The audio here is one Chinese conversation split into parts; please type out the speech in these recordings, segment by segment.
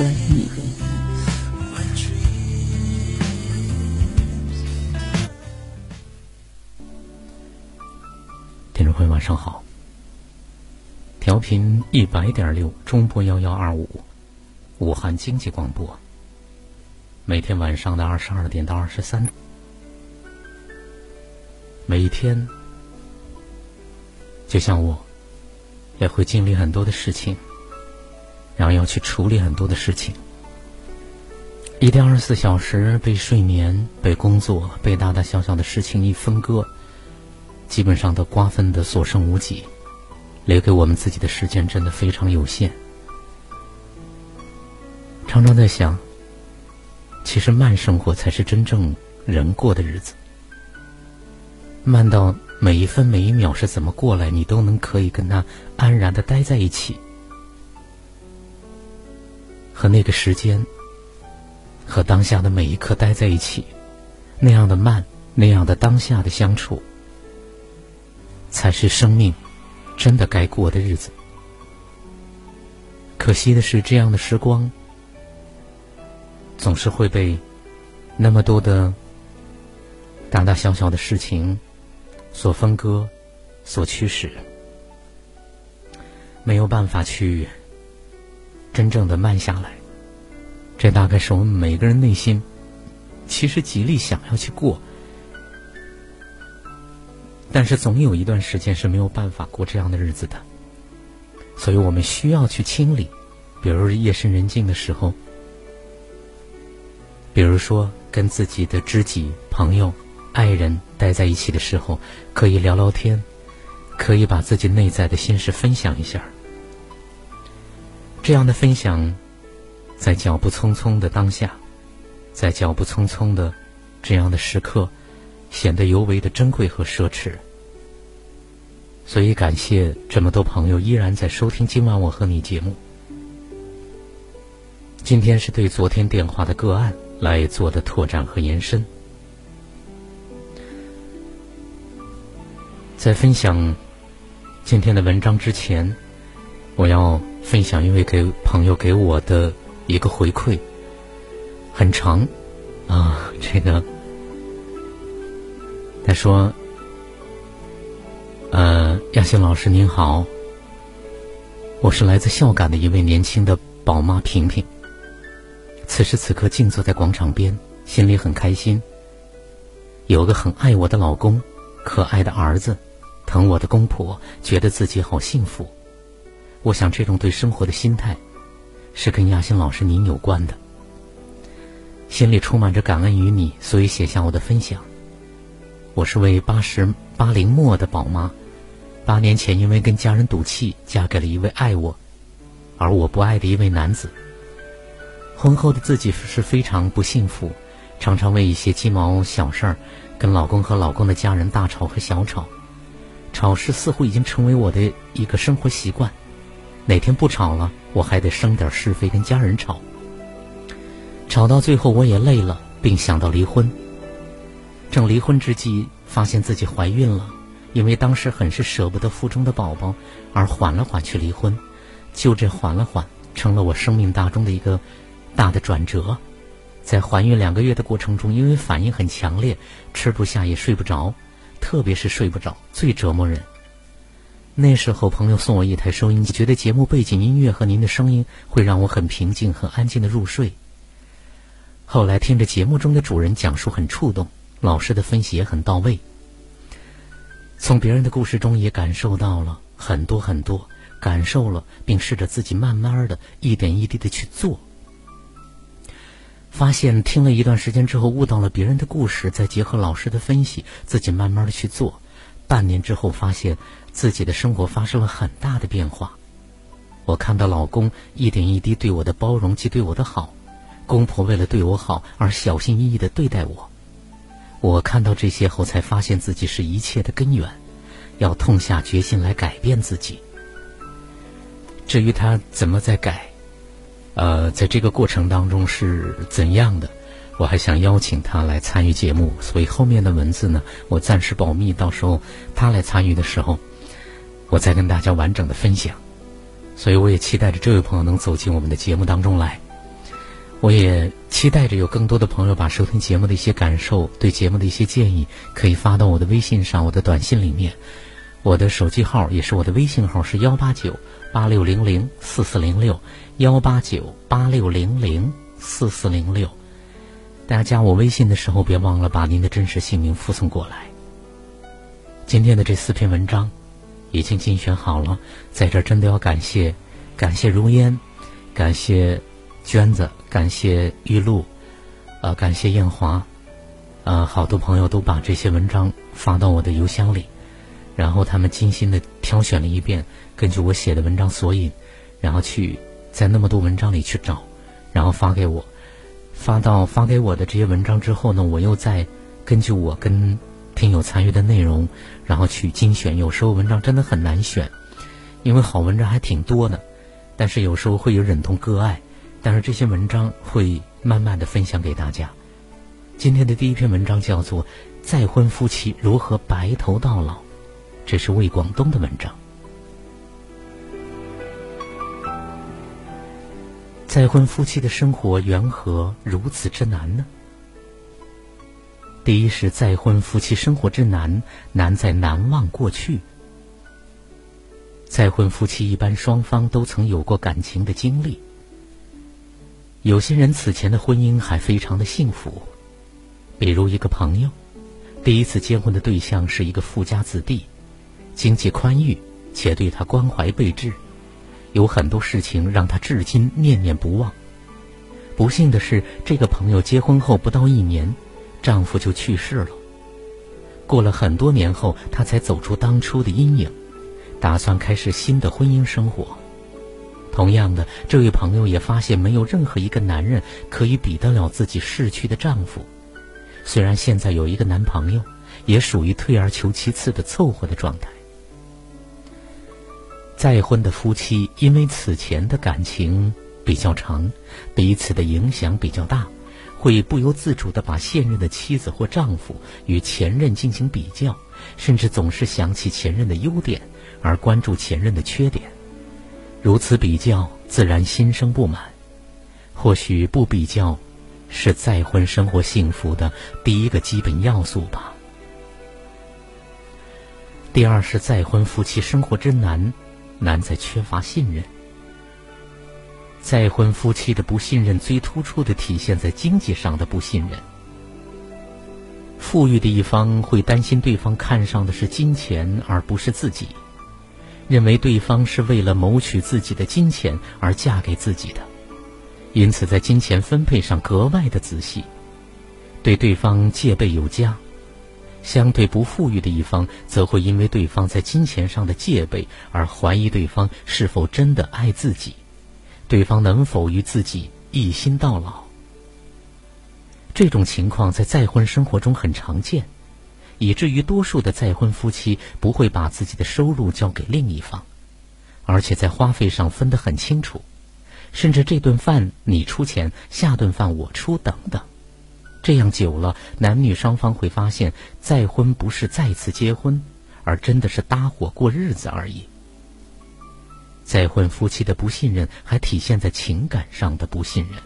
和你。听众朋友，晚上好。调频一百点六，中波幺幺二五，武汉经济广播。每天晚上的二十二点到二十三，每一天，就像我，也会经历很多的事情，然后要去处理很多的事情。一天二十四小时被睡眠、被工作、被大大小小的事情一分割，基本上都瓜分的所剩无几。留给我们自己的时间真的非常有限，常常在想，其实慢生活才是真正人过的日子。慢到每一分每一秒是怎么过来，你都能可以跟他安然的待在一起，和那个时间，和当下的每一刻待在一起，那样的慢，那样的当下的相处，才是生命。真的该过的日子，可惜的是，这样的时光总是会被那么多的大大小小的事情所分割、所驱使，没有办法去真正的慢下来。这大概是我们每个人内心其实极力想要去过。但是总有一段时间是没有办法过这样的日子的，所以我们需要去清理，比如夜深人静的时候，比如说跟自己的知己、朋友、爱人待在一起的时候，可以聊聊天，可以把自己内在的心事分享一下。这样的分享，在脚步匆匆的当下，在脚步匆匆的这样的时刻。显得尤为的珍贵和奢侈，所以感谢这么多朋友依然在收听今晚我和你节目。今天是对昨天电话的个案来做的拓展和延伸。在分享今天的文章之前，我要分享一位给朋友给我的一个回馈，很长啊，这个。他说：“呃，亚欣老师您好，我是来自孝感的一位年轻的宝妈萍萍。此时此刻静坐在广场边，心里很开心。有个很爱我的老公，可爱的儿子，疼我的公婆，觉得自己好幸福。我想这种对生活的心态，是跟亚欣老师您有关的。心里充满着感恩于你，所以写下我的分享。”我是位八十八零末的宝妈，八年前因为跟家人赌气，嫁给了一位爱我，而我不爱的一位男子。婚后的自己是非常不幸福，常常为一些鸡毛小事儿，跟老公和老公的家人大吵和小吵，吵事似乎已经成为我的一个生活习惯。哪天不吵了，我还得生点是非跟家人吵，吵到最后我也累了，并想到离婚。正离婚之际，发现自己怀孕了，因为当时很是舍不得腹中的宝宝，而缓了缓去离婚。就这缓了缓，成了我生命当中的一个大的转折。在怀孕两个月的过程中，因为反应很强烈，吃不下也睡不着，特别是睡不着最折磨人。那时候朋友送我一台收音机，觉得节目背景音乐和您的声音会让我很平静、很安静的入睡。后来听着节目中的主人讲述，很触动。老师的分析也很到位，从别人的故事中也感受到了很多很多，感受了，并试着自己慢慢的一点一滴的去做。发现听了一段时间之后，悟到了别人的故事，再结合老师的分析，自己慢慢的去做。半年之后，发现自己的生活发生了很大的变化。我看到老公一点一滴对我的包容及对我的好，公婆为了对我好而小心翼翼的对待我。我看到这些后，才发现自己是一切的根源，要痛下决心来改变自己。至于他怎么在改？呃，在这个过程当中是怎样的？我还想邀请他来参与节目，所以后面的文字呢，我暂时保密，到时候他来参与的时候，我再跟大家完整的分享。所以我也期待着这位朋友能走进我们的节目当中来。我也期待着有更多的朋友把收听节目的一些感受、对节目的一些建议，可以发到我的微信上、我的短信里面。我的手机号也是我的微信号，是幺八九八六零零四四零六。幺八九八六零零四四零六，大家加我微信的时候，别忘了把您的真实姓名附送过来。今天的这四篇文章已经精选好了，在这真的要感谢，感谢如烟，感谢娟子，感谢玉露，呃，感谢艳华，呃，好多朋友都把这些文章发到我的邮箱里，然后他们精心的挑选了一遍，根据我写的文章索引，然后去。在那么多文章里去找，然后发给我，发到发给我的这些文章之后呢，我又再根据我跟听友参与的内容，然后去精选。有时候文章真的很难选，因为好文章还挺多的，但是有时候会有忍痛割爱。但是这些文章会慢慢的分享给大家。今天的第一篇文章叫做《再婚夫妻如何白头到老》，这是魏广东的文章。再婚夫妻的生活缘何如此之难呢？第一是再婚夫妻生活之难，难在难忘过去。再婚夫妻一般双方都曾有过感情的经历，有些人此前的婚姻还非常的幸福，比如一个朋友，第一次结婚的对象是一个富家子弟，经济宽裕且对他关怀备至。有很多事情让她至今念念不忘。不幸的是，这个朋友结婚后不到一年，丈夫就去世了。过了很多年后，她才走出当初的阴影，打算开始新的婚姻生活。同样的，这位朋友也发现没有任何一个男人可以比得了自己逝去的丈夫。虽然现在有一个男朋友，也属于退而求其次的凑合的状态。再婚的夫妻，因为此前的感情比较长，彼此的影响比较大，会不由自主的把现任的妻子或丈夫与前任进行比较，甚至总是想起前任的优点，而关注前任的缺点。如此比较，自然心生不满。或许不比较，是再婚生活幸福的第一个基本要素吧。第二是再婚夫妻生活之难。难在缺乏信任。再婚夫妻的不信任，最突出的体现在经济上的不信任。富裕的一方会担心对方看上的是金钱，而不是自己，认为对方是为了谋取自己的金钱而嫁给自己的，因此在金钱分配上格外的仔细，对对方戒备有加。相对不富裕的一方，则会因为对方在金钱上的戒备而怀疑对方是否真的爱自己，对方能否与自己一心到老。这种情况在再婚生活中很常见，以至于多数的再婚夫妻不会把自己的收入交给另一方，而且在花费上分得很清楚，甚至这顿饭你出钱，下顿饭我出等等。这样久了，男女双方会发现，再婚不是再次结婚，而真的是搭伙过日子而已。再婚夫妻的不信任，还体现在情感上的不信任。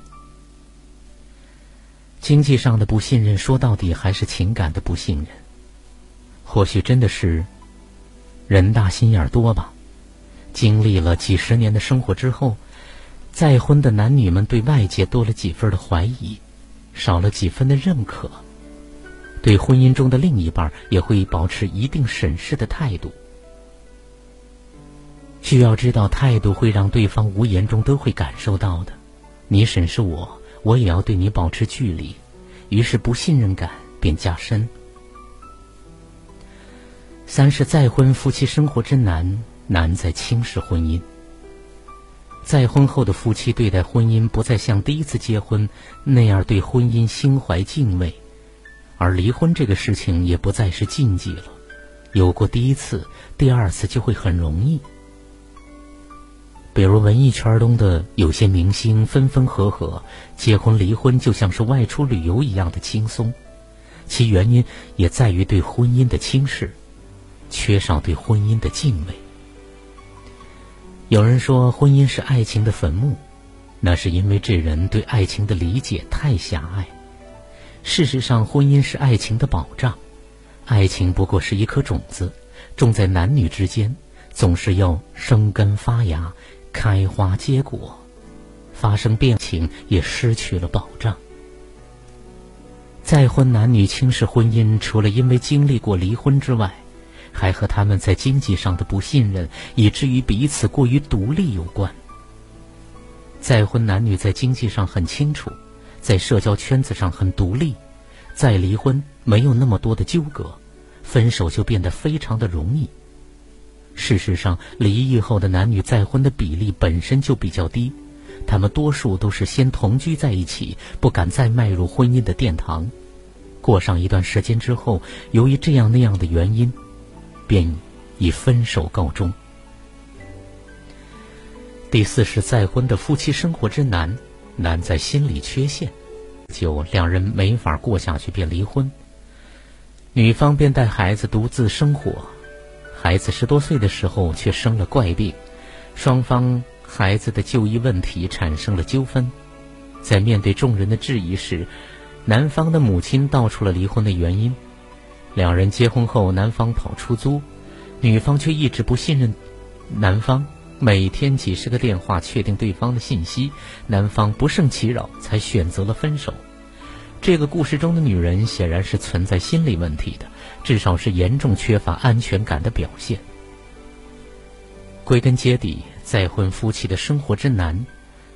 经济上的不信任，说到底还是情感的不信任。或许真的是人大心眼多吧。经历了几十年的生活之后，再婚的男女们对外界多了几分的怀疑。少了几分的认可，对婚姻中的另一半也会保持一定审视的态度。需要知道，态度会让对方无言中都会感受到的。你审视我，我也要对你保持距离，于是不信任感便加深。三是再婚夫妻生活之难，难在轻视婚姻。再婚后的夫妻对待婚姻不再像第一次结婚那样对婚姻心怀敬畏，而离婚这个事情也不再是禁忌了。有过第一次，第二次就会很容易。比如文艺圈中的有些明星分分合合，结婚离婚就像是外出旅游一样的轻松，其原因也在于对婚姻的轻视，缺少对婚姻的敬畏。有人说婚姻是爱情的坟墓，那是因为这人对爱情的理解太狭隘。事实上，婚姻是爱情的保障，爱情不过是一颗种子，种在男女之间，总是要生根发芽。开花结果，发生变情也失去了保障。再婚男女轻视婚姻，除了因为经历过离婚之外，还和他们在经济上的不信任，以至于彼此过于独立有关。再婚男女在经济上很清楚，在社交圈子上很独立，再离婚没有那么多的纠葛，分手就变得非常的容易。事实上，离异后的男女再婚的比例本身就比较低，他们多数都是先同居在一起，不敢再迈入婚姻的殿堂。过上一段时间之后，由于这样那样的原因，便以分手告终。第四是再婚的夫妻生活之难，难在心理缺陷，就两人没法过下去便离婚，女方便带孩子独自生活。孩子十多岁的时候却生了怪病，双方孩子的就医问题产生了纠纷。在面对众人的质疑时，男方的母亲道出了离婚的原因。两人结婚后，男方跑出租，女方却一直不信任男方，每天几十个电话确定对方的信息，男方不胜其扰，才选择了分手。这个故事中的女人显然是存在心理问题的。至少是严重缺乏安全感的表现。归根结底，再婚夫妻的生活之难，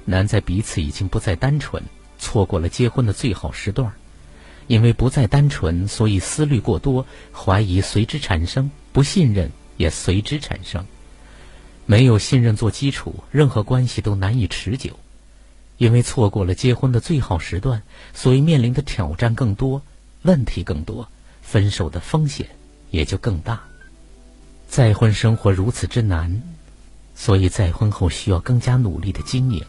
难在彼此已经不再单纯，错过了结婚的最好时段。因为不再单纯，所以思虑过多，怀疑随之产生，不信任也随之产生。没有信任做基础，任何关系都难以持久。因为错过了结婚的最好时段，所以面临的挑战更多，问题更多。分手的风险也就更大。再婚生活如此之难，所以再婚后需要更加努力的经营。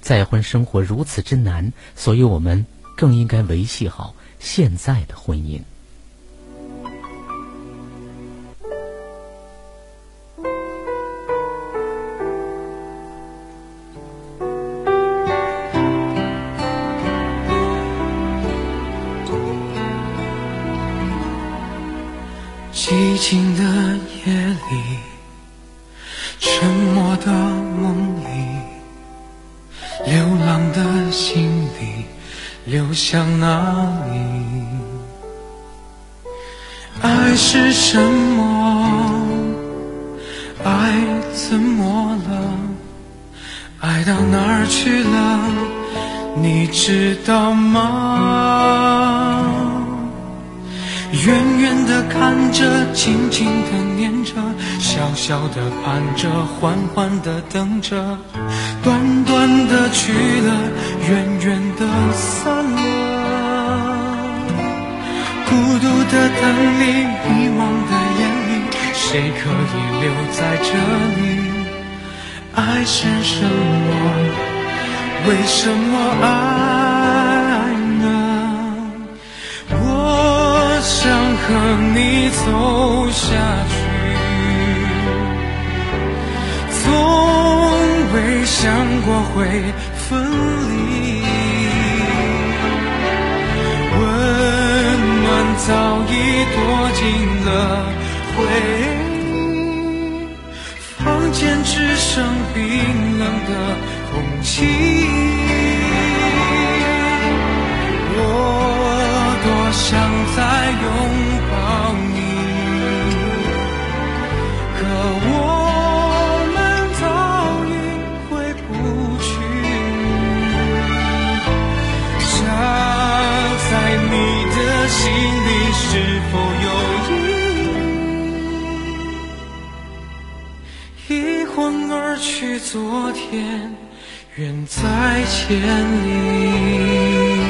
再婚生活如此之难，所以我们更应该维系好现在的婚姻。寂静的夜里，沉默的梦里，流浪的心里，流向哪里？爱是什么？爱怎么了？爱到哪儿去了？你知道吗？远远的看着，静静的念着，小小的盼着，缓缓的等着，短去了，远远的散了。孤独的等你，迷茫的眼里，谁可以留在这里？爱是什么？为什么爱呢？我想？和你走下去，从未想过会分离。温暖早已躲进了回忆，房间只剩冰冷的空气。我多想再拥昨天，远在千里。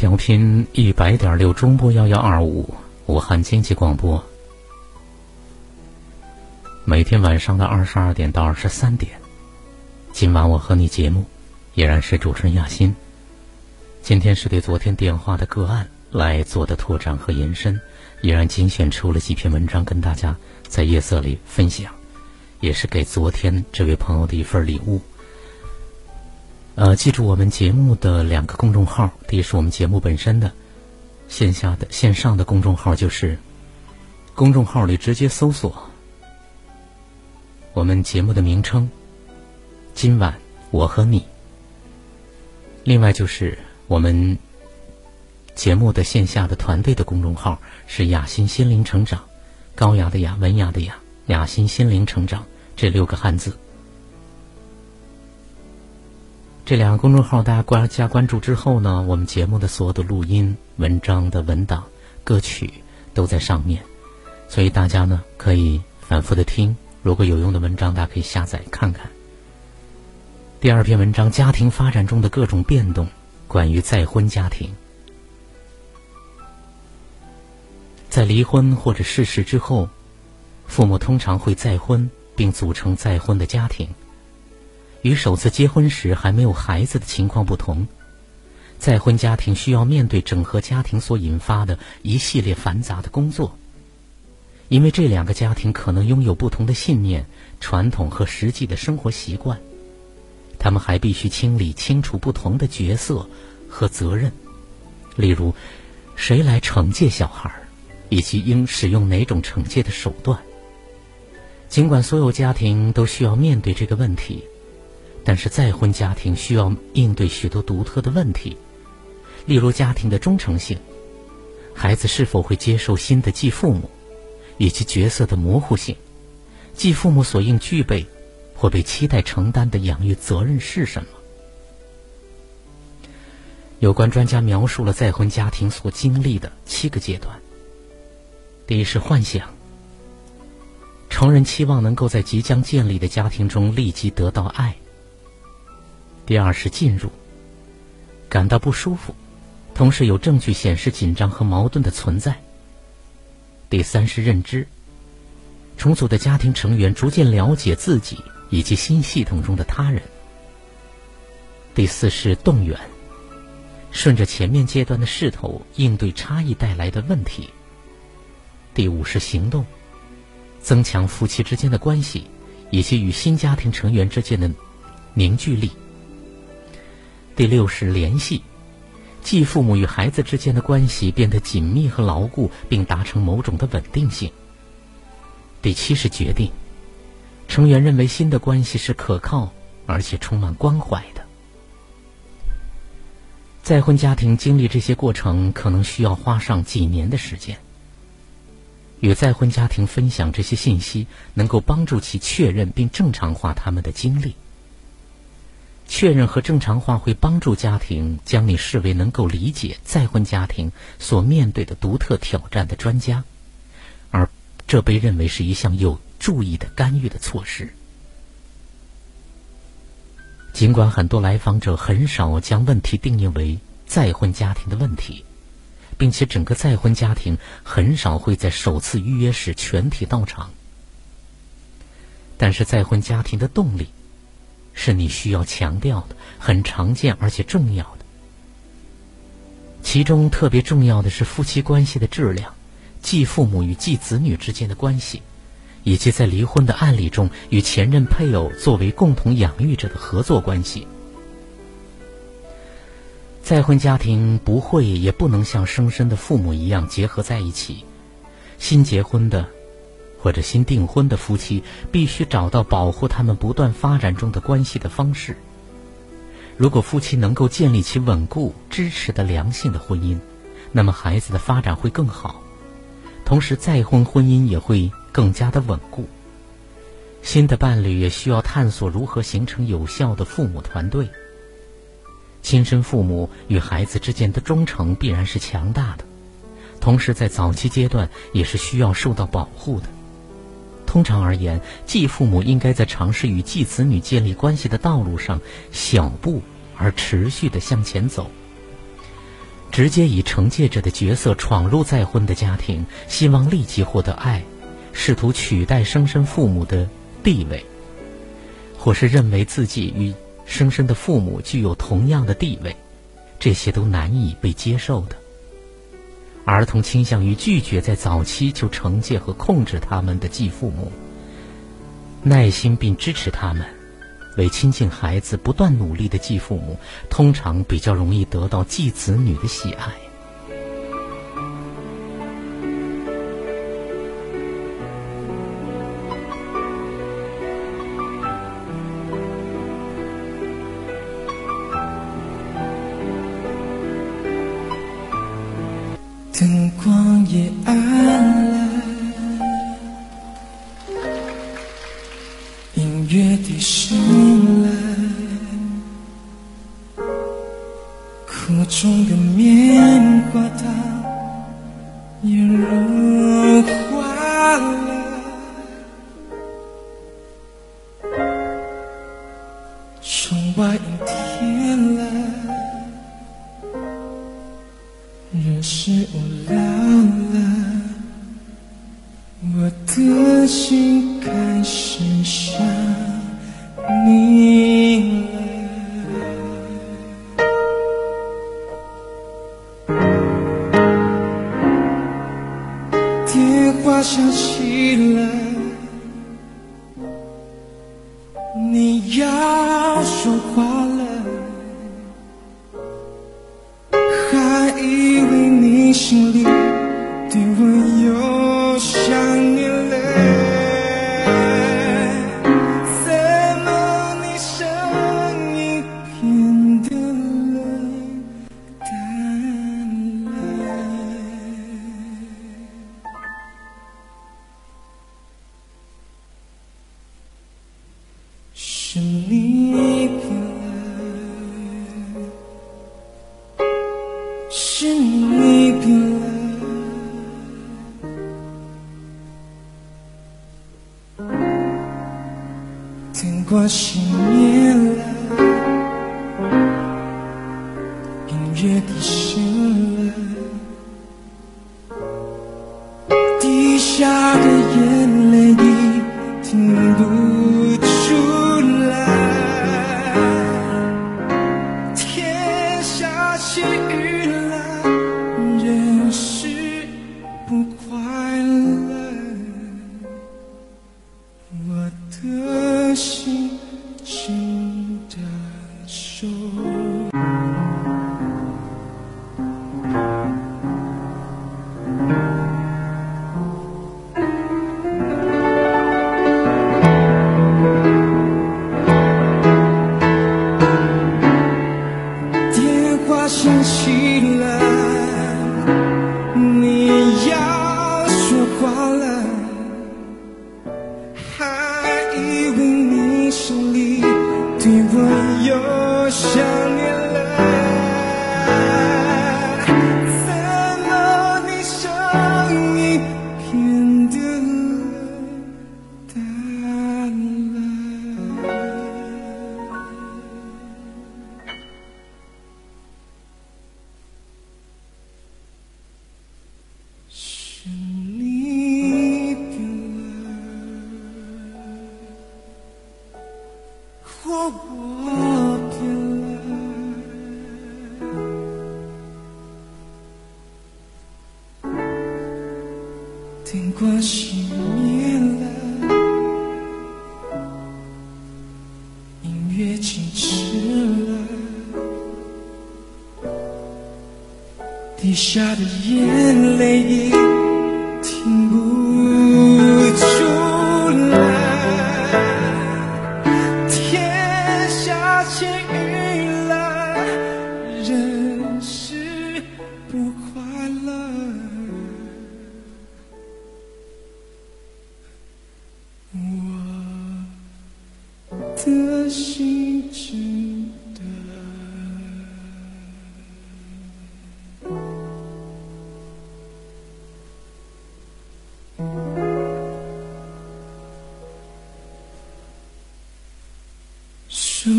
调频一百点六中波幺幺二五，武汉经济广播。每天晚上的二十二点到二十三点，今晚我和你节目依然是主持人亚欣。今天是对昨天电话的个案来做的拓展和延伸，依然精选出了几篇文章跟大家在夜色里分享，也是给昨天这位朋友的一份礼物。呃，记住我们节目的两个公众号，第一是我们节目本身的线下的线上的公众号，就是公众号里直接搜索我们节目的名称“今晚我和你”。另外就是我们节目的线下的团队的公众号是“雅欣心灵成长”，高雅的雅，文雅的雅，雅欣心灵成长这六个汉字。这两个公众号大家关加关注之后呢，我们节目的所有的录音、文章的文档、歌曲都在上面，所以大家呢可以反复的听。如果有用的文章，大家可以下载看看。第二篇文章：家庭发展中的各种变动，关于再婚家庭。在离婚或者逝世之后，父母通常会再婚，并组成再婚的家庭。与首次结婚时还没有孩子的情况不同，再婚家庭需要面对整合家庭所引发的一系列繁杂的工作，因为这两个家庭可能拥有不同的信念、传统和实际的生活习惯，他们还必须清理清楚不同的角色和责任，例如，谁来惩戒小孩，以及应使用哪种惩戒的手段。尽管所有家庭都需要面对这个问题。但是再婚家庭需要应对许多独特的问题，例如家庭的忠诚性，孩子是否会接受新的继父母，以及角色的模糊性，继父母所应具备或被期待承担的养育责任是什么？有关专家描述了再婚家庭所经历的七个阶段。第一是幻想，成人期望能够在即将建立的家庭中立即得到爱。第二是进入，感到不舒服，同时有证据显示紧张和矛盾的存在。第三是认知，重组的家庭成员逐渐了解自己以及新系统中的他人。第四是动员，顺着前面阶段的势头应对差异带来的问题。第五是行动，增强夫妻之间的关系以及与新家庭成员之间的凝聚力。第六是联系，继父母与孩子之间的关系变得紧密和牢固，并达成某种的稳定性。第七是决定，成员认为新的关系是可靠而且充满关怀的。再婚家庭经历这些过程，可能需要花上几年的时间。与再婚家庭分享这些信息，能够帮助其确认并正常化他们的经历。确认和正常化会帮助家庭将你视为能够理解再婚家庭所面对的独特挑战的专家，而这被认为是一项有注意的干预的措施。尽管很多来访者很少将问题定义为再婚家庭的问题。并且整个再婚家庭很少会在首次预约时全体到场，但是再婚家庭的动力是你需要强调的、很常见而且重要的。其中特别重要的是夫妻关系的质量、继父母与继子女之间的关系，以及在离婚的案例中与前任配偶作为共同养育者的合作关系。再婚家庭不会也不能像生身的父母一样结合在一起。新结婚的或者新订婚的夫妻必须找到保护他们不断发展中的关系的方式。如果夫妻能够建立起稳固、支持的良性的婚姻，那么孩子的发展会更好，同时再婚婚姻也会更加的稳固。新的伴侣也需要探索如何形成有效的父母团队。亲生父母与孩子之间的忠诚必然是强大的，同时在早期阶段也是需要受到保护的。通常而言，继父母应该在尝试与继子女建立关系的道路上小步而持续的向前走。直接以惩戒者的角色闯入再婚的家庭，希望立即获得爱，试图取代生身父母的地位，或是认为自己与。生身的父母具有同样的地位，这些都难以被接受的。儿童倾向于拒绝在早期就惩戒和控制他们的继父母，耐心并支持他们，为亲近孩子不断努力的继父母，通常比较容易得到继子女的喜爱。想起。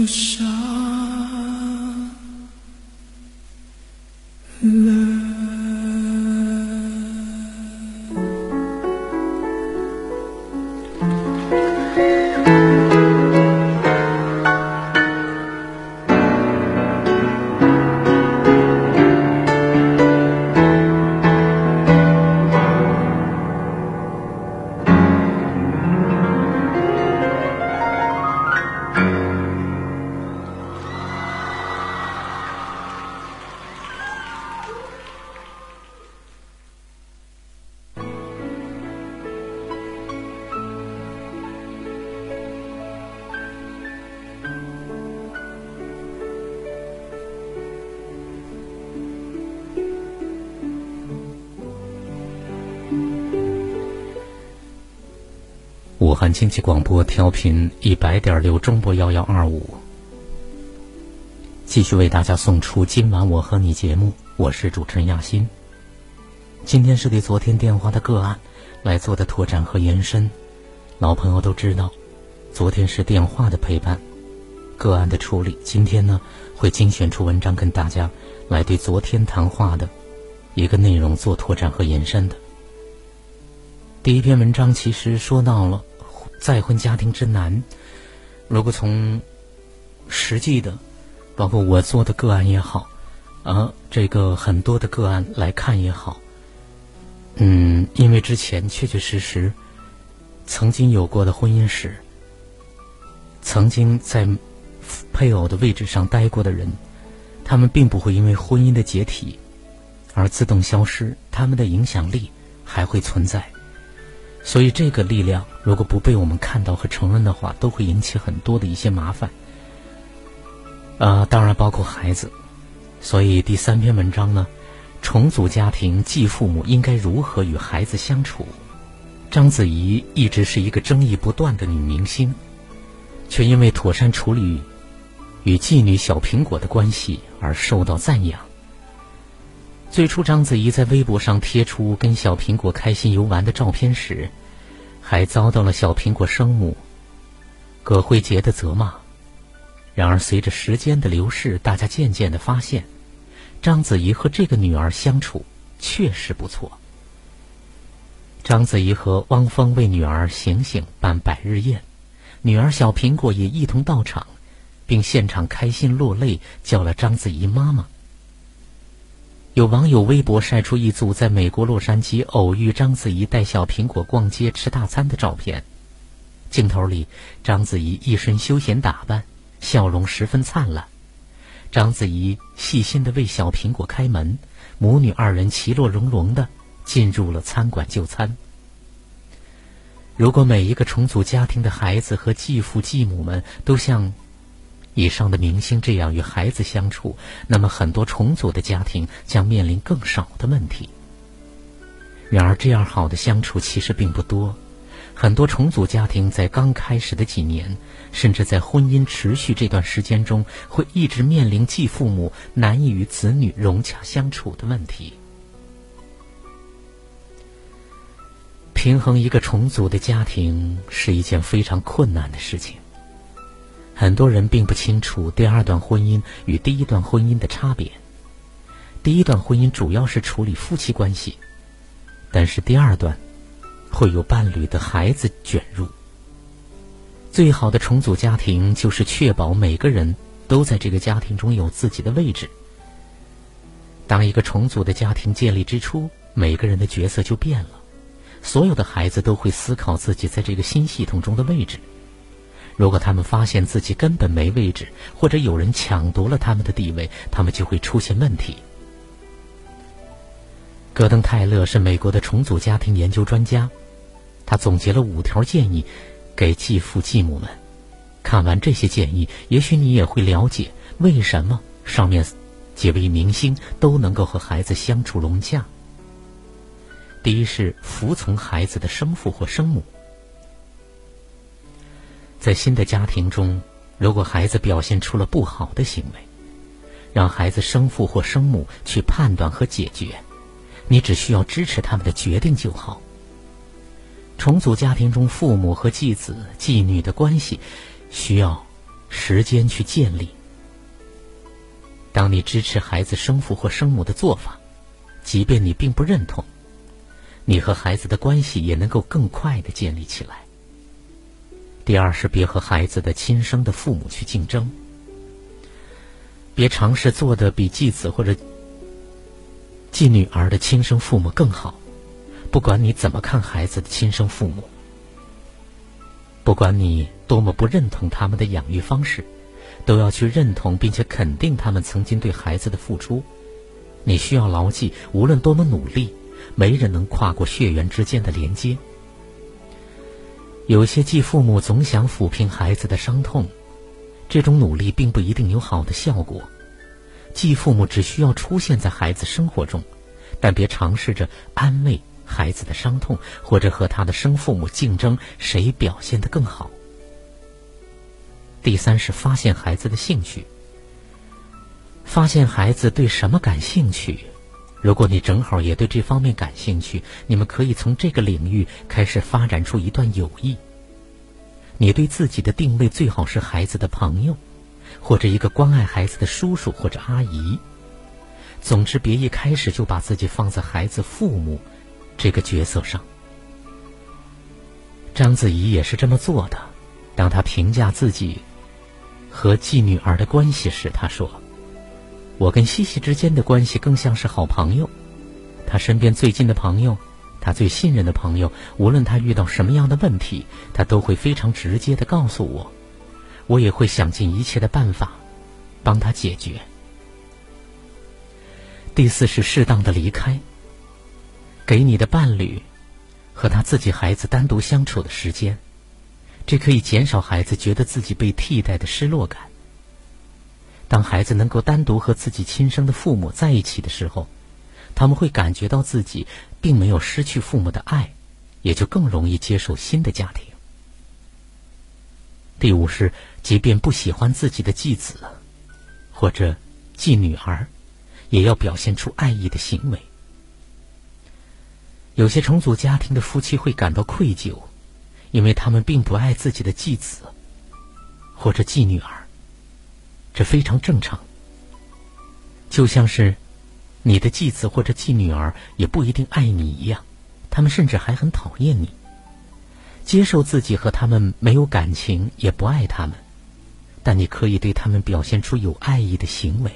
受伤经济广播调频一百点六中波幺幺二五，继续为大家送出今晚我和你节目，我是主持人亚欣。今天是对昨天电话的个案来做的拓展和延伸。老朋友都知道，昨天是电话的陪伴，个案的处理。今天呢，会精选出文章跟大家来对昨天谈话的一个内容做拓展和延伸的。第一篇文章其实说到了再婚家庭之难。如果从实际的，包括我做的个案也好，啊，这个很多的个案来看也好，嗯，因为之前确确实实曾经有过的婚姻史，曾经在配偶的位置上待过的人，他们并不会因为婚姻的解体而自动消失，他们的影响力还会存在。所以，这个力量如果不被我们看到和承认的话，都会引起很多的一些麻烦。呃，当然包括孩子。所以第三篇文章呢，重组家庭继父母应该如何与孩子相处？章子怡一直是一个争议不断的女明星，却因为妥善处理与妓女小苹果的关系而受到赞扬。最初，章子怡在微博上贴出跟小苹果开心游玩的照片时，还遭到了小苹果生母葛慧杰的责骂。然而，随着时间的流逝，大家渐渐的发现，章子怡和这个女儿相处确实不错。章子怡和汪峰为女儿醒醒办百日宴，女儿小苹果也一同到场，并现场开心落泪，叫了章子怡妈妈。有网友微博晒出一组在美国洛杉矶偶遇章子怡带小苹果逛街吃大餐的照片。镜头里，章子怡一身休闲打扮，笑容十分灿烂。章子怡细心的为小苹果开门，母女二人其乐融融的进入了餐馆就餐。如果每一个重组家庭的孩子和继父继母们都像以上的明星这样与孩子相处，那么很多重组的家庭将面临更少的问题。然而，这样好的相处其实并不多。很多重组家庭在刚开始的几年，甚至在婚姻持续这段时间中，会一直面临继父母难以与子女融洽相处的问题。平衡一个重组的家庭是一件非常困难的事情。很多人并不清楚第二段婚姻与第一段婚姻的差别。第一段婚姻主要是处理夫妻关系，但是第二段会有伴侣的孩子卷入。最好的重组家庭就是确保每个人都在这个家庭中有自己的位置。当一个重组的家庭建立之初，每个人的角色就变了。所有的孩子都会思考自己在这个新系统中的位置。如果他们发现自己根本没位置，或者有人抢夺了他们的地位，他们就会出现问题。戈登·泰勒是美国的重组家庭研究专家，他总结了五条建议给继父继母们。看完这些建议，也许你也会了解为什么上面几位明星都能够和孩子相处融洽。第一是服从孩子的生父或生母。在新的家庭中，如果孩子表现出了不好的行为，让孩子生父或生母去判断和解决。你只需要支持他们的决定就好。重组家庭中，父母和继子、继女的关系需要时间去建立。当你支持孩子生父或生母的做法，即便你并不认同，你和孩子的关系也能够更快的建立起来。第二是别和孩子的亲生的父母去竞争，别尝试做的比继子或者。继女儿的亲生父母更好，不管你怎么看孩子的亲生父母，不管你多么不认同他们的养育方式，都要去认同并且肯定他们曾经对孩子的付出。你需要牢记，无论多么努力，没人能跨过血缘之间的连接。有些继父母总想抚平孩子的伤痛，这种努力并不一定有好的效果。继父母只需要出现在孩子生活中，但别尝试着安慰孩子的伤痛，或者和他的生父母竞争谁表现得更好。第三是发现孩子的兴趣，发现孩子对什么感兴趣。如果你正好也对这方面感兴趣，你们可以从这个领域开始发展出一段友谊。你对自己的定位最好是孩子的朋友。或者一个关爱孩子的叔叔或者阿姨，总之别一开始就把自己放在孩子父母这个角色上。章子怡也是这么做的。当她评价自己和继女儿的关系时，她说：“我跟西西之间的关系更像是好朋友。他身边最近的朋友，他最信任的朋友，无论他遇到什么样的问题，他都会非常直接的告诉我。”我也会想尽一切的办法，帮他解决。第四是适当的离开，给你的伴侣和他自己孩子单独相处的时间，这可以减少孩子觉得自己被替代的失落感。当孩子能够单独和自己亲生的父母在一起的时候，他们会感觉到自己并没有失去父母的爱，也就更容易接受新的家庭。第五是，即便不喜欢自己的继子或者继女儿，也要表现出爱意的行为。有些重组家庭的夫妻会感到愧疚，因为他们并不爱自己的继子或者继女儿，这非常正常。就像是你的继子或者继女儿也不一定爱你一样，他们甚至还很讨厌你。接受自己和他们没有感情，也不爱他们，但你可以对他们表现出有爱意的行为。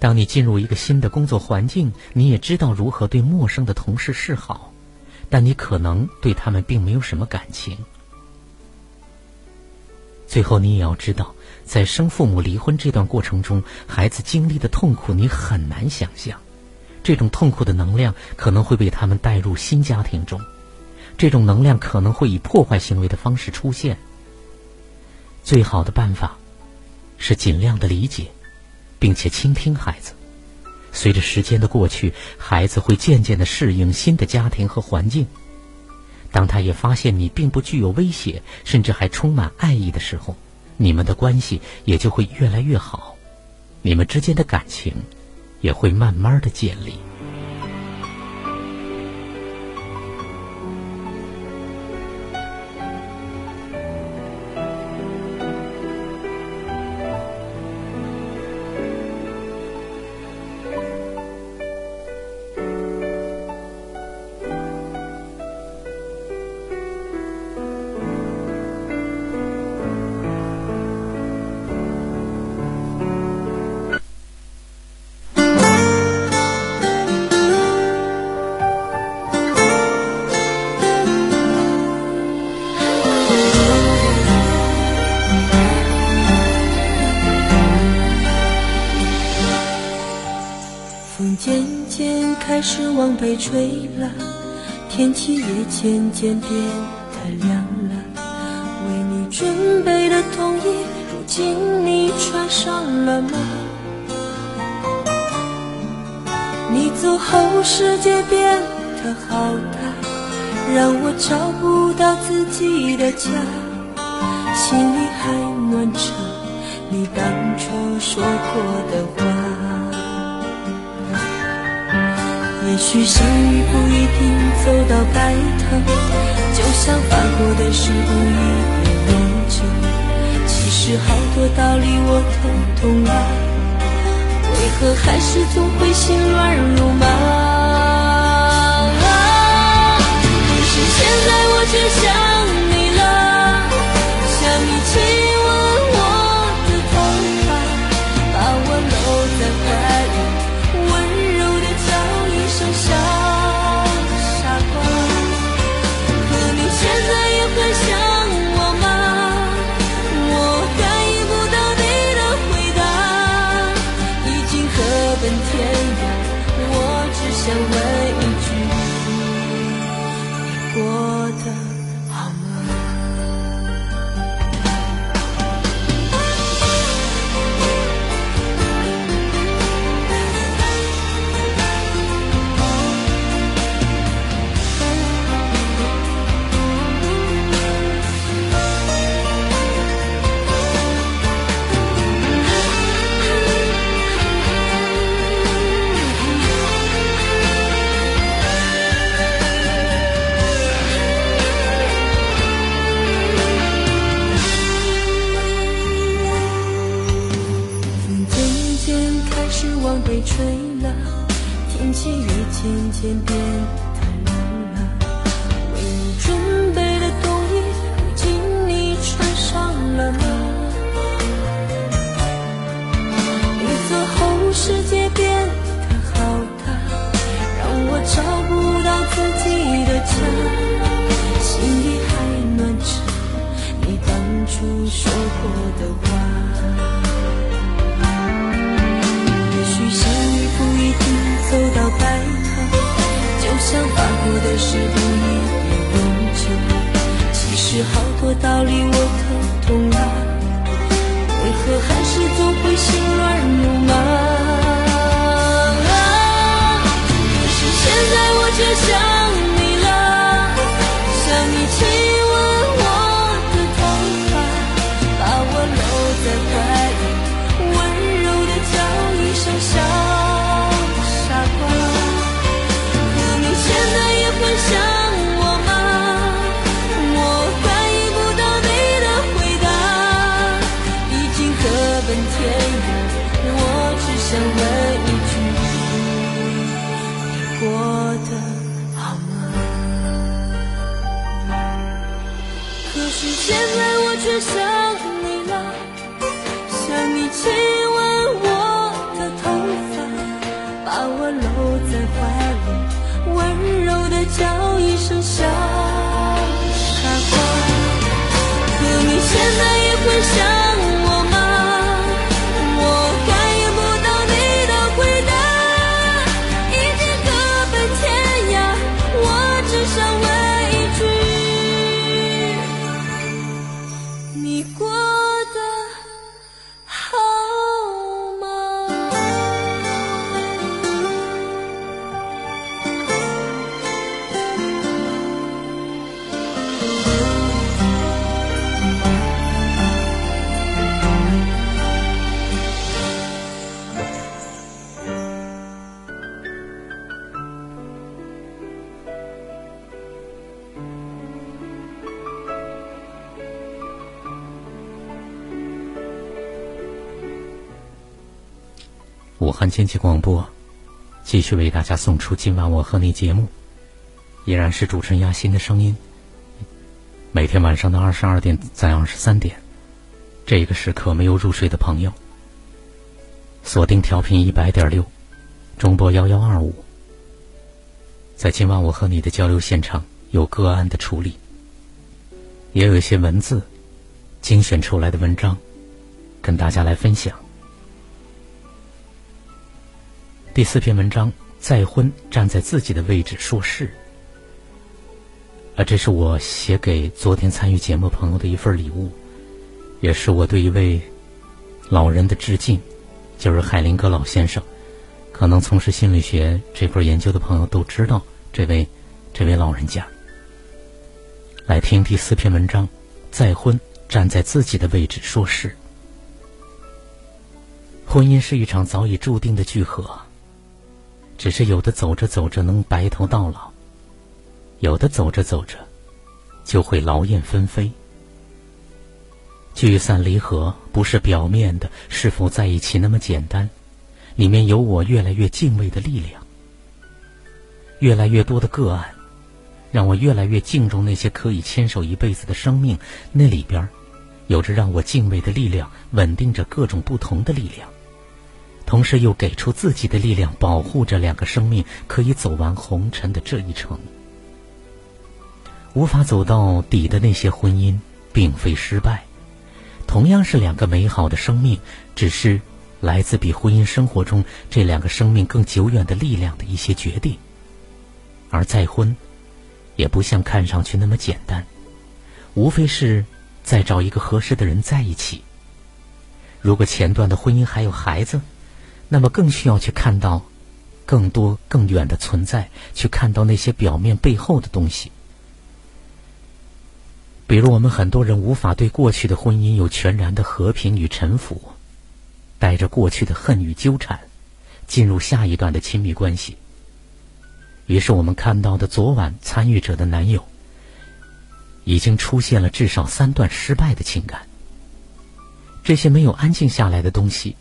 当你进入一个新的工作环境，你也知道如何对陌生的同事示好，但你可能对他们并没有什么感情。最后，你也要知道，在生父母离婚这段过程中，孩子经历的痛苦你很难想象，这种痛苦的能量可能会被他们带入新家庭中。这种能量可能会以破坏行为的方式出现。最好的办法是尽量的理解，并且倾听孩子。随着时间的过去，孩子会渐渐的适应新的家庭和环境。当他也发现你并不具有威胁，甚至还充满爱意的时候，你们的关系也就会越来越好，你们之间的感情也会慢慢的建立。渐渐变得凉了。为你准备的冬衣，如今你穿上了吗？你走后，世界变得好大，让我找不到自己的家，心里还暖着你当初说过的话。也许相遇不一定走到白头，就像犯过的事不一定永久。其实好多道理我都懂了，为何还是总会心乱如麻？可是现在我却想天变太冷了，为你准备的冬衣，如今你穿上了吗？你走后，世界变得好大，让我找不到自己的家。心里还暖着你当初说过的话。也许相遇不一定走到白。想发过的誓，候一定永久。其实好多道理我都懂啊，为何还是总会心乱如麻？可是现在我却想。汉经济广播继续为大家送出今晚我和你节目，依然是主持人亚欣的声音。每天晚上的二十二点在二十三点，这个时刻没有入睡的朋友，锁定调频一百点六，中波幺幺二五。在今晚我和你的交流现场，有个案的处理，也有一些文字精选出来的文章，跟大家来分享。第四篇文章再婚站在自己的位置说事。啊，这是我写给昨天参与节目朋友的一份礼物，也是我对一位老人的致敬，就是海林格老先生。可能从事心理学这份研究的朋友都知道这位这位老人家。来听第四篇文章：再婚站在自己的位置说事。婚姻是一场早已注定的聚合，只是有的走着走着能白头到老，有的走着走着就会劳燕分飞。聚散离合不是表面的是否在一起那么简单，里面有我越来越敬畏的力量，越来越多的个案，让我越来越敬重那些可以牵手一辈子的生命。那里边有着让我敬畏的力量，稳定着各种不同的力量。同时又给出自己的力量，保护着两个生命可以走完红尘的这一程。无法走到底的那些婚姻，并非失败，同样是两个美好的生命，只是来自比婚姻生活中这两个生命更久远的力量的一些决定。而再婚，也不像看上去那么简单，无非是再找一个合适的人在一起。如果前段的婚姻还有孩子，那么更需要去看到更多更远的存在，去看到那些表面背后的东西。比如，我们很多人无法对过去的婚姻有全然的和平与臣服，带着过去的恨与纠缠，进入下一段的亲密关系。于是，我们看到的昨晚参与者的男友，已经出现了至少三段失败的情感。这些没有安静下来的东西。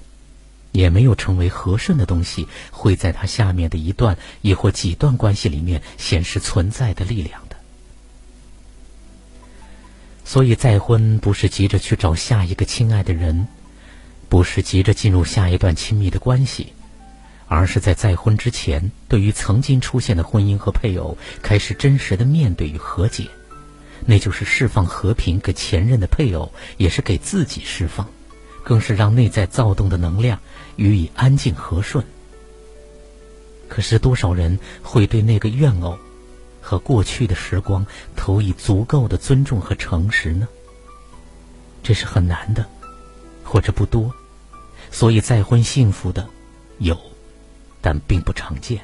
也没有成为和顺的东西，会在他下面的一段亦或几段关系里面显示存在的力量的。所以再婚不是急着去找下一个亲爱的人，不是急着进入下一段亲密的关系，而是在再婚之前，对于曾经出现的婚姻和配偶，开始真实的面对与和解，那就是释放和平给前任的配偶，也是给自己释放。更是让内在躁动的能量予以安静和顺。可是多少人会对那个怨偶和过去的时光投以足够的尊重和诚实呢？这是很难的，或者不多。所以再婚幸福的有，但并不常见。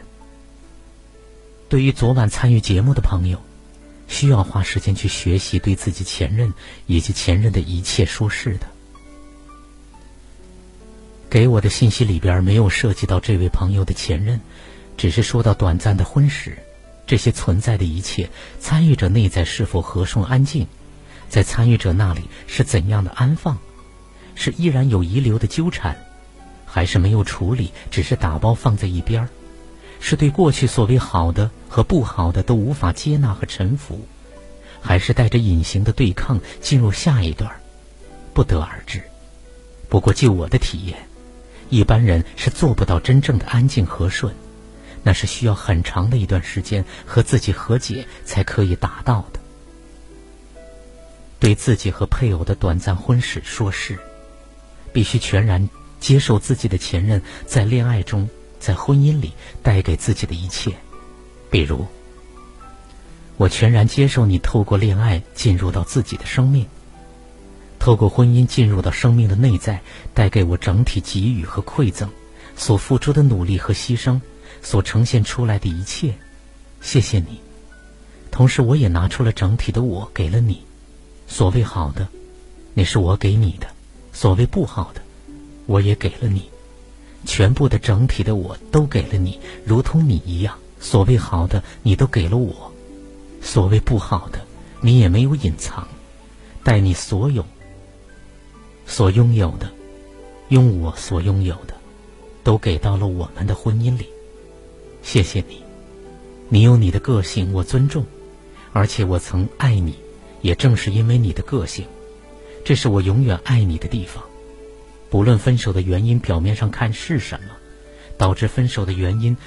对于昨晚参与节目的朋友，需要花时间去学习对自己前任以及前任的一切说是的。给我的信息里边没有涉及到这位朋友的前任，只是说到短暂的婚史，这些存在的一切，参与者内在是否和顺安静，在参与者那里是怎样的安放，是依然有遗留的纠缠，还是没有处理，只是打包放在一边，是对过去所谓好的和不好的都无法接纳和臣服，还是带着隐形的对抗进入下一段，不得而知。不过就我的体验。一般人是做不到真正的安静和顺，那是需要很长的一段时间和自己和解才可以达到的。对自己和配偶的短暂婚史说是，必须全然接受自己的前任在恋爱中、在婚姻里带给自己的一切。比如，我全然接受你透过恋爱进入到自己的生命。透过婚姻进入到生命的内在，带给我整体给予和馈赠，所付出的努力和牺牲，所呈现出来的一切，谢谢你。同时，我也拿出了整体的我给了你。所谓好的，那是我给你的；所谓不好的，我也给了你。全部的整体的我都给了你，如同你一样。所谓好的，你都给了我；所谓不好的，你也没有隐藏，待你所有。所拥有的，用我所拥有的，都给到了我们的婚姻里。谢谢你，你有你的个性，我尊重，而且我曾爱你，也正是因为你的个性，这是我永远爱你的地方。不论分手的原因，表面上看是什么，导致分手的原因，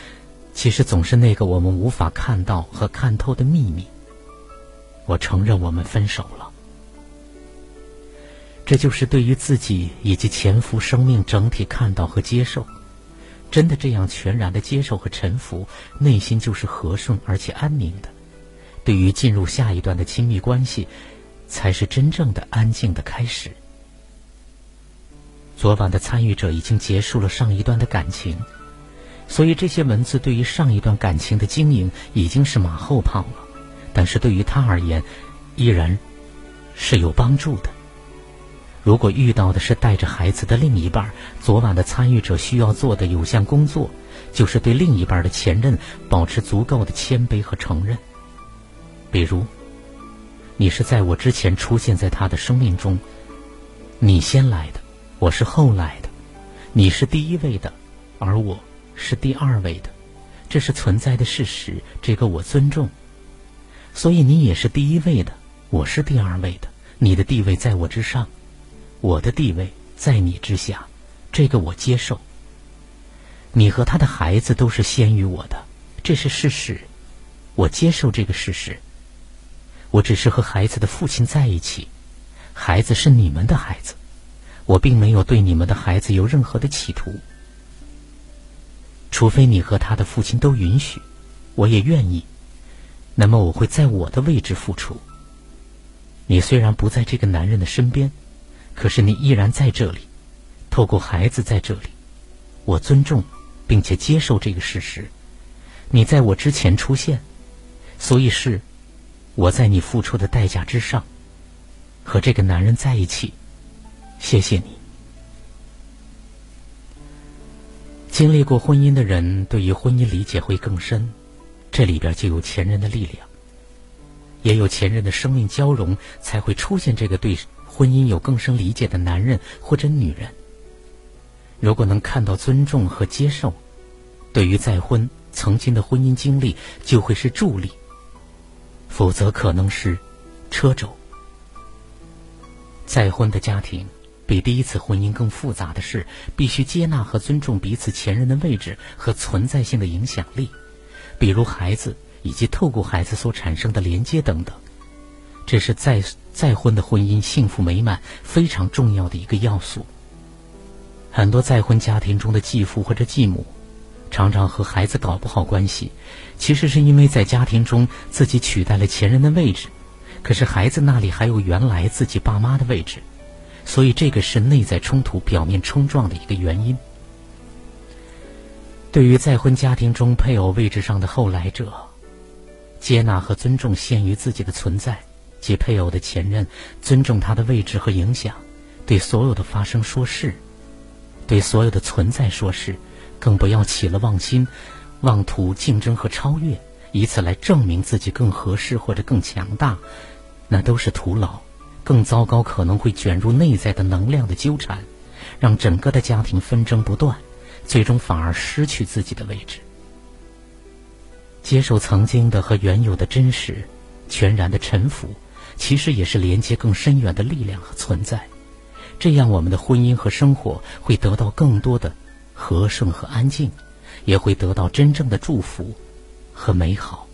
其实总是那个我们无法看到和看透的秘密。我承认我们分手了。这就是对于自己以及潜伏生命整体看到和接受，真的这样全然的接受和臣服，内心就是和顺而且安宁的。对于进入下一段的亲密关系，才是真正的安静的开始。昨晚的参与者已经结束了上一段的感情，所以这些文字对于上一段感情的经营已经是马后炮了。但是对于他而言，依然是有帮助的。如果遇到的是带着孩子的另一半，昨晚的参与者需要做的有项工作，就是对另一半的前任保持足够的谦卑和承认。比如，你是在我之前出现在他的生命中，你先来的。我是后来的，你是第一位的，而我是第二位的，这是存在的事实，这个我尊重。所以你也是第一位的，我是第二位的，你的地位在我之上，我的地位在你之下，这个我接受。你和他的孩子都是先于我的，这是事实，我接受这个事实。我只是和孩子的父亲在一起，孩子是你们的孩子。我并没有对你们的孩子有任何的企图，除非你和他的父亲都允许，我也愿意。那么我会在我的位置付出。你虽然不在这个男人的身边，可是你依然在这里，透过孩子在这里。我尊重并且接受这个事实。你在我之前出现，所以是我在你付出的代价之上，和这个男人在一起。谢谢你。经历过婚姻的人，对于婚姻理解会更深。这里边就有前任的力量，也有前任的生命交融，才会出现这个对婚姻有更深理解的男人或者女人。如果能看到尊重和接受，对于再婚曾经的婚姻经历就会是助力，否则可能是车轴。再婚的家庭。比第一次婚姻更复杂的是，必须接纳和尊重彼此前任的位置和存在性的影响力，比如孩子以及透过孩子所产生的连接等等。这是再再婚的婚姻幸福美满非常重要的一个要素。很多再婚家庭中的继父或者继母，常常和孩子搞不好关系，其实是因为在家庭中自己取代了前任的位置，可是孩子那里还有原来自己爸妈的位置。所以，这个是内在冲突表面冲撞的一个原因。对于再婚家庭中配偶位置上的后来者，接纳和尊重限于自己的存在，即配偶的前任，尊重他的位置和影响，对所有的发生说是，对所有的存在说是，更不要起了妄心，妄图竞争和超越，以此来证明自己更合适或者更强大，那都是徒劳。更糟糕，可能会卷入内在的能量的纠缠，让整个的家庭纷争不断，最终反而失去自己的位置。接受曾经的和原有的真实，全然的臣服，其实也是连接更深远的力量和存在。这样，我们的婚姻和生活会得到更多的和顺和安静，也会得到真正的祝福和美好。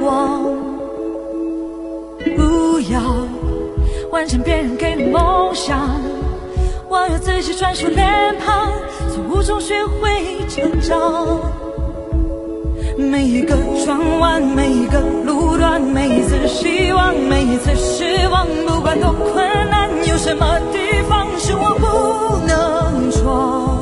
光，不要完成别人给的梦想，我要自己专属脸庞，从无中学会成长。每一个转弯，每一个路段，每一次希望，每一次失望，不管多困难，有什么地方是我不能闯？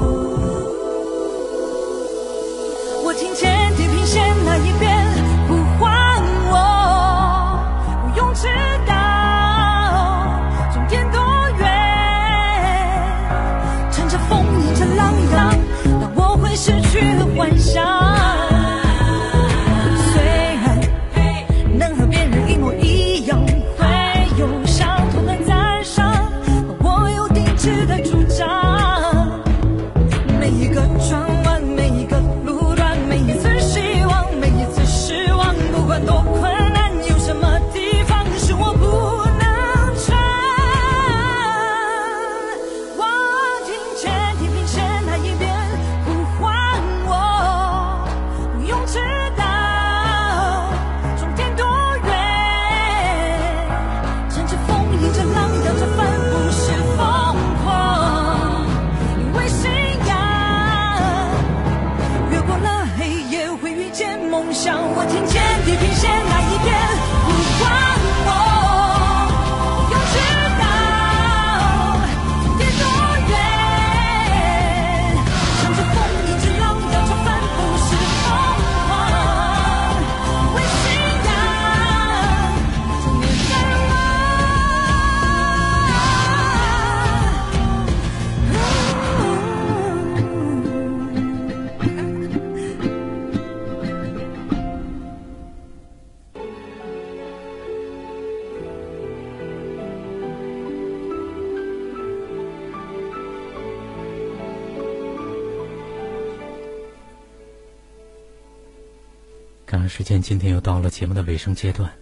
节目的尾声阶段，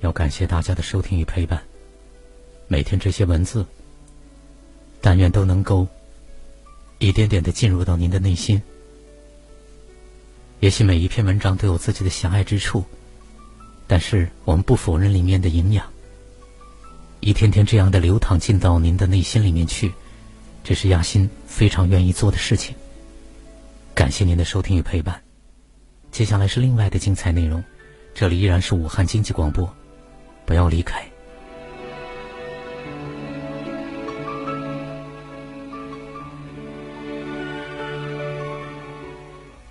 要感谢大家的收听与陪伴。每天这些文字，但愿都能够一点点的进入到您的内心。也许每一篇文章都有自己的狭隘之处，但是我们不否认里面的营养。一天天这样的流淌进到您的内心里面去，这是亚欣非常愿意做的事情。感谢您的收听与陪伴。接下来是另外的精彩内容，这里依然是武汉经济广播，不要离开。